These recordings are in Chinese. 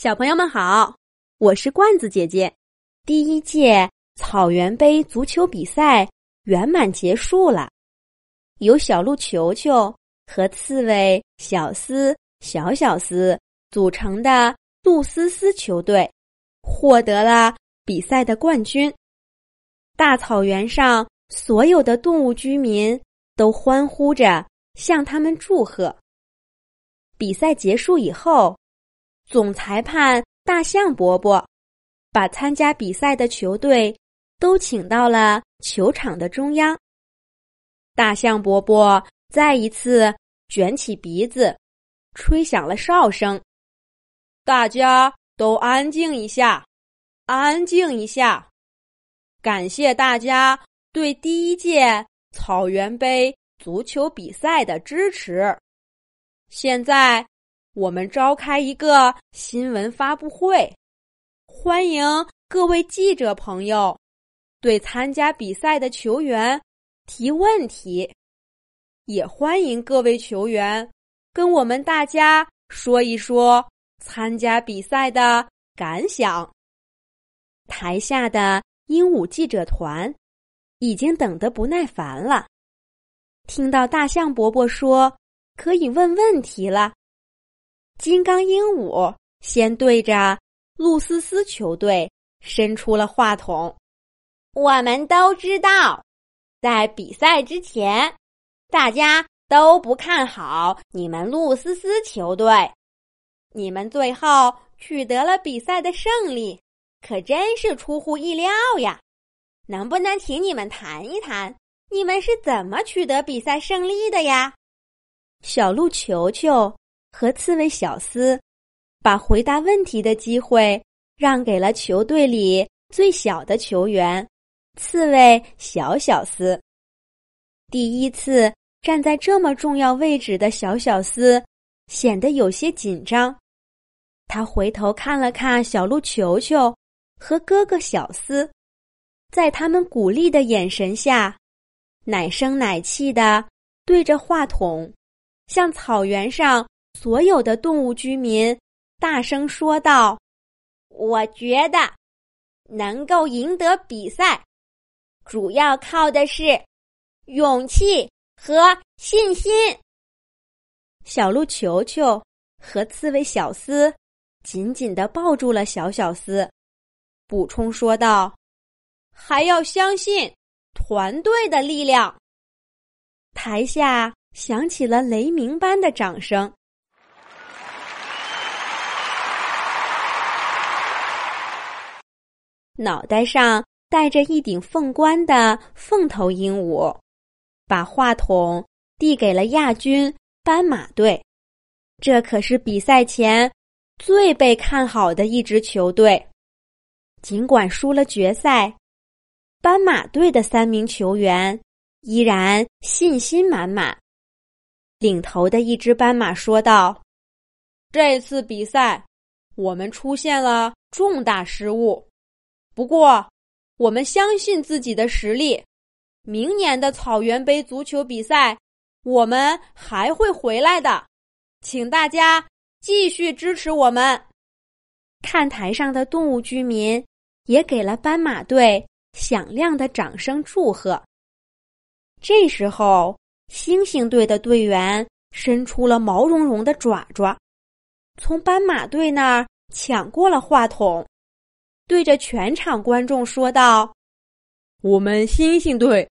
小朋友们好，我是罐子姐姐。第一届草原杯足球比赛圆满结束了，由小鹿球球和刺猬小斯小小斯组成的鹿思思球队获得了比赛的冠军。大草原上所有的动物居民都欢呼着向他们祝贺。比赛结束以后。总裁判大象伯伯把参加比赛的球队都请到了球场的中央。大象伯伯再一次卷起鼻子，吹响了哨声：“大家都安静一下，安静一下！感谢大家对第一届草原杯足球比赛的支持。现在。”我们召开一个新闻发布会，欢迎各位记者朋友对参加比赛的球员提问题，也欢迎各位球员跟我们大家说一说参加比赛的感想。台下的鹦鹉记者团已经等得不耐烦了，听到大象伯伯说可以问问题了。金刚鹦鹉先对着露丝丝球队伸出了话筒。我们都知道，在比赛之前，大家都不看好你们露丝丝球队。你们最后取得了比赛的胜利，可真是出乎意料呀！能不能请你们谈一谈，你们是怎么取得比赛胜利的呀？小鹿球球。和刺猬小斯，把回答问题的机会让给了球队里最小的球员——刺猬小小斯。第一次站在这么重要位置的小小斯显得有些紧张。他回头看了看小鹿球球和哥哥小斯，在他们鼓励的眼神下，奶声奶气的对着话筒，向草原上。所有的动物居民大声说道：“我觉得能够赢得比赛，主要靠的是勇气和信心。”小鹿球球和刺猬小斯紧紧的抱住了小小斯，补充说道：“还要相信团队的力量。”台下响起了雷鸣般的掌声。脑袋上戴着一顶凤冠的凤头鹦鹉，把话筒递给了亚军斑马队。这可是比赛前最被看好的一支球队。尽管输了决赛，斑马队的三名球员依然信心满满。领头的一只斑马说道：“这次比赛，我们出现了重大失误。”不过，我们相信自己的实力。明年的草原杯足球比赛，我们还会回来的，请大家继续支持我们。看台上的动物居民也给了斑马队响亮的掌声祝贺。这时候，猩猩队的队员伸出了毛茸茸的爪爪，从斑马队那儿抢过了话筒。对着全场观众说道：“我们猩猩队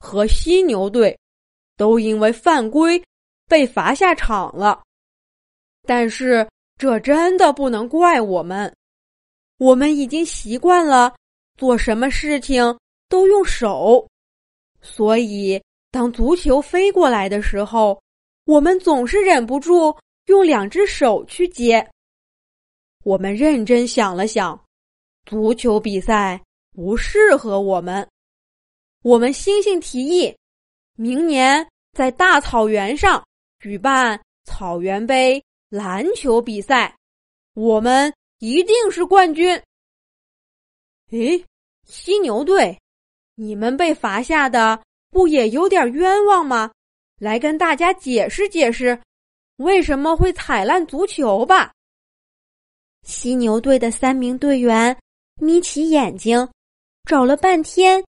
和犀牛队都因为犯规被罚下场了，但是这真的不能怪我们。我们已经习惯了做什么事情都用手，所以当足球飞过来的时候，我们总是忍不住用两只手去接。我们认真想了想。”足球比赛不适合我们。我们星星提议，明年在大草原上举办草原杯篮球比赛，我们一定是冠军。诶，犀牛队，你们被罚下的不也有点冤枉吗？来跟大家解释解释，为什么会踩烂足球吧。犀牛队的三名队员眯起眼睛，找了半天，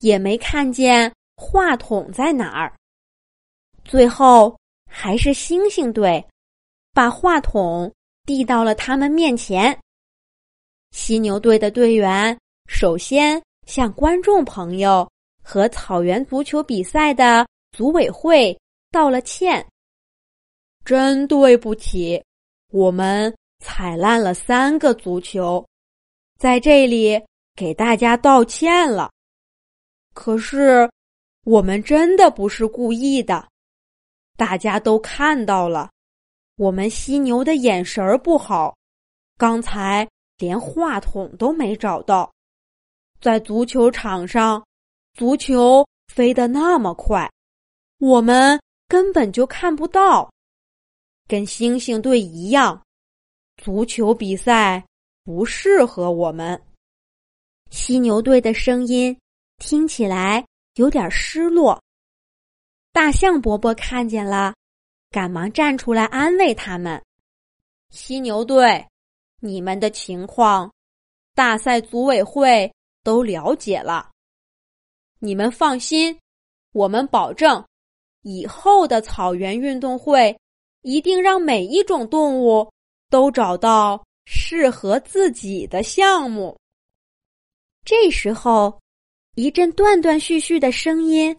也没看见话筒在哪儿。最后，还是星星队把话筒递到了他们面前。犀牛队的队员首先向观众朋友和草原足球比赛的组委会道了歉。真对不起，我们踩烂了三个足球，在这里给大家道歉了。可是，我们真的不是故意的。大家都看到了，我们犀牛的眼神儿不好，刚才连话筒都没找到。在足球场上，足球飞得那么快，我们根本就看不到。跟星星队一样，足球比赛不适合我们。犀牛队的声音听起来有点失落。大象伯伯看见了，赶忙站出来安慰他们：“犀牛队，你们的情况，大赛组委会都了解了。你们放心，我们保证，以后的草原运动会一定让每一种动物都找到适合自己的项目。”这时候，一阵断断续续的声音。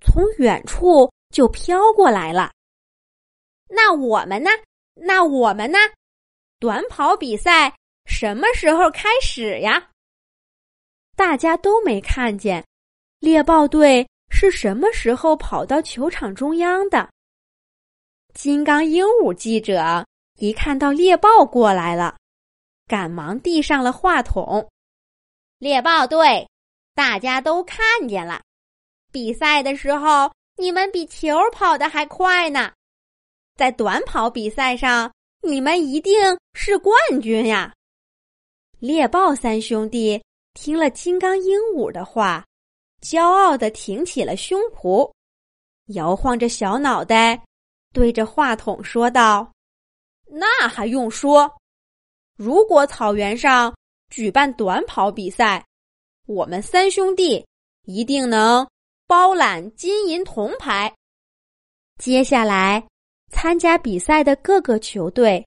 从远处就飘过来了。那我们呢？那我们呢？短跑比赛什么时候开始呀？大家都没看见猎豹队是什么时候跑到球场中央的。金刚鹦鹉记者一看到猎豹过来了，赶忙递上了话筒：“猎豹队，大家都看见了。”比赛的时候，你们比球跑得还快呢。在短跑比赛上，你们一定是冠军呀！猎豹三兄弟听了金刚鹦鹉的话，骄傲的挺起了胸脯，摇晃着小脑袋，对着话筒说道：“那还用说？如果草原上举办短跑比赛，我们三兄弟一定能。”包揽金银铜牌。接下来，参加比赛的各个球队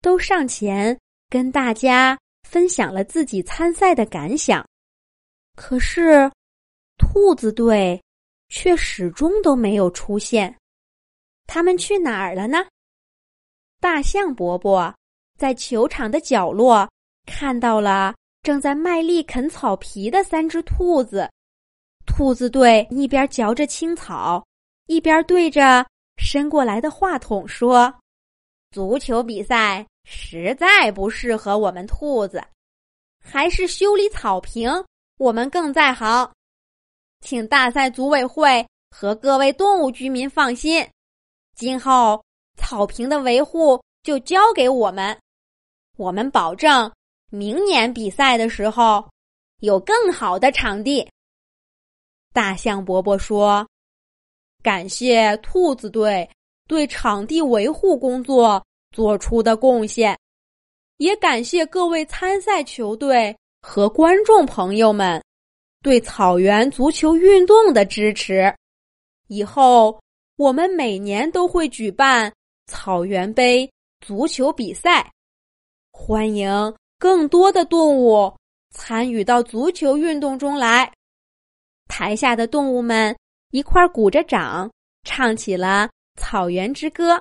都上前跟大家分享了自己参赛的感想。可是，兔子队却始终都没有出现。他们去哪儿了呢？大象伯伯在球场的角落看到了正在卖力啃草皮的三只兔子。兔子队一边嚼着青草，一边对着伸过来的话筒说：“足球比赛实在不适合我们兔子，还是修理草坪我们更在行。请大赛组委会和各位动物居民放心，今后草坪的维护就交给我们，我们保证明年比赛的时候有更好的场地。”大象伯伯说：“感谢兔子队对场地维护工作做出的贡献，也感谢各位参赛球队和观众朋友们对草原足球运动的支持。以后我们每年都会举办草原杯足球比赛，欢迎更多的动物参与到足球运动中来。”台下的动物们一块鼓着掌，唱起了《草原之歌》。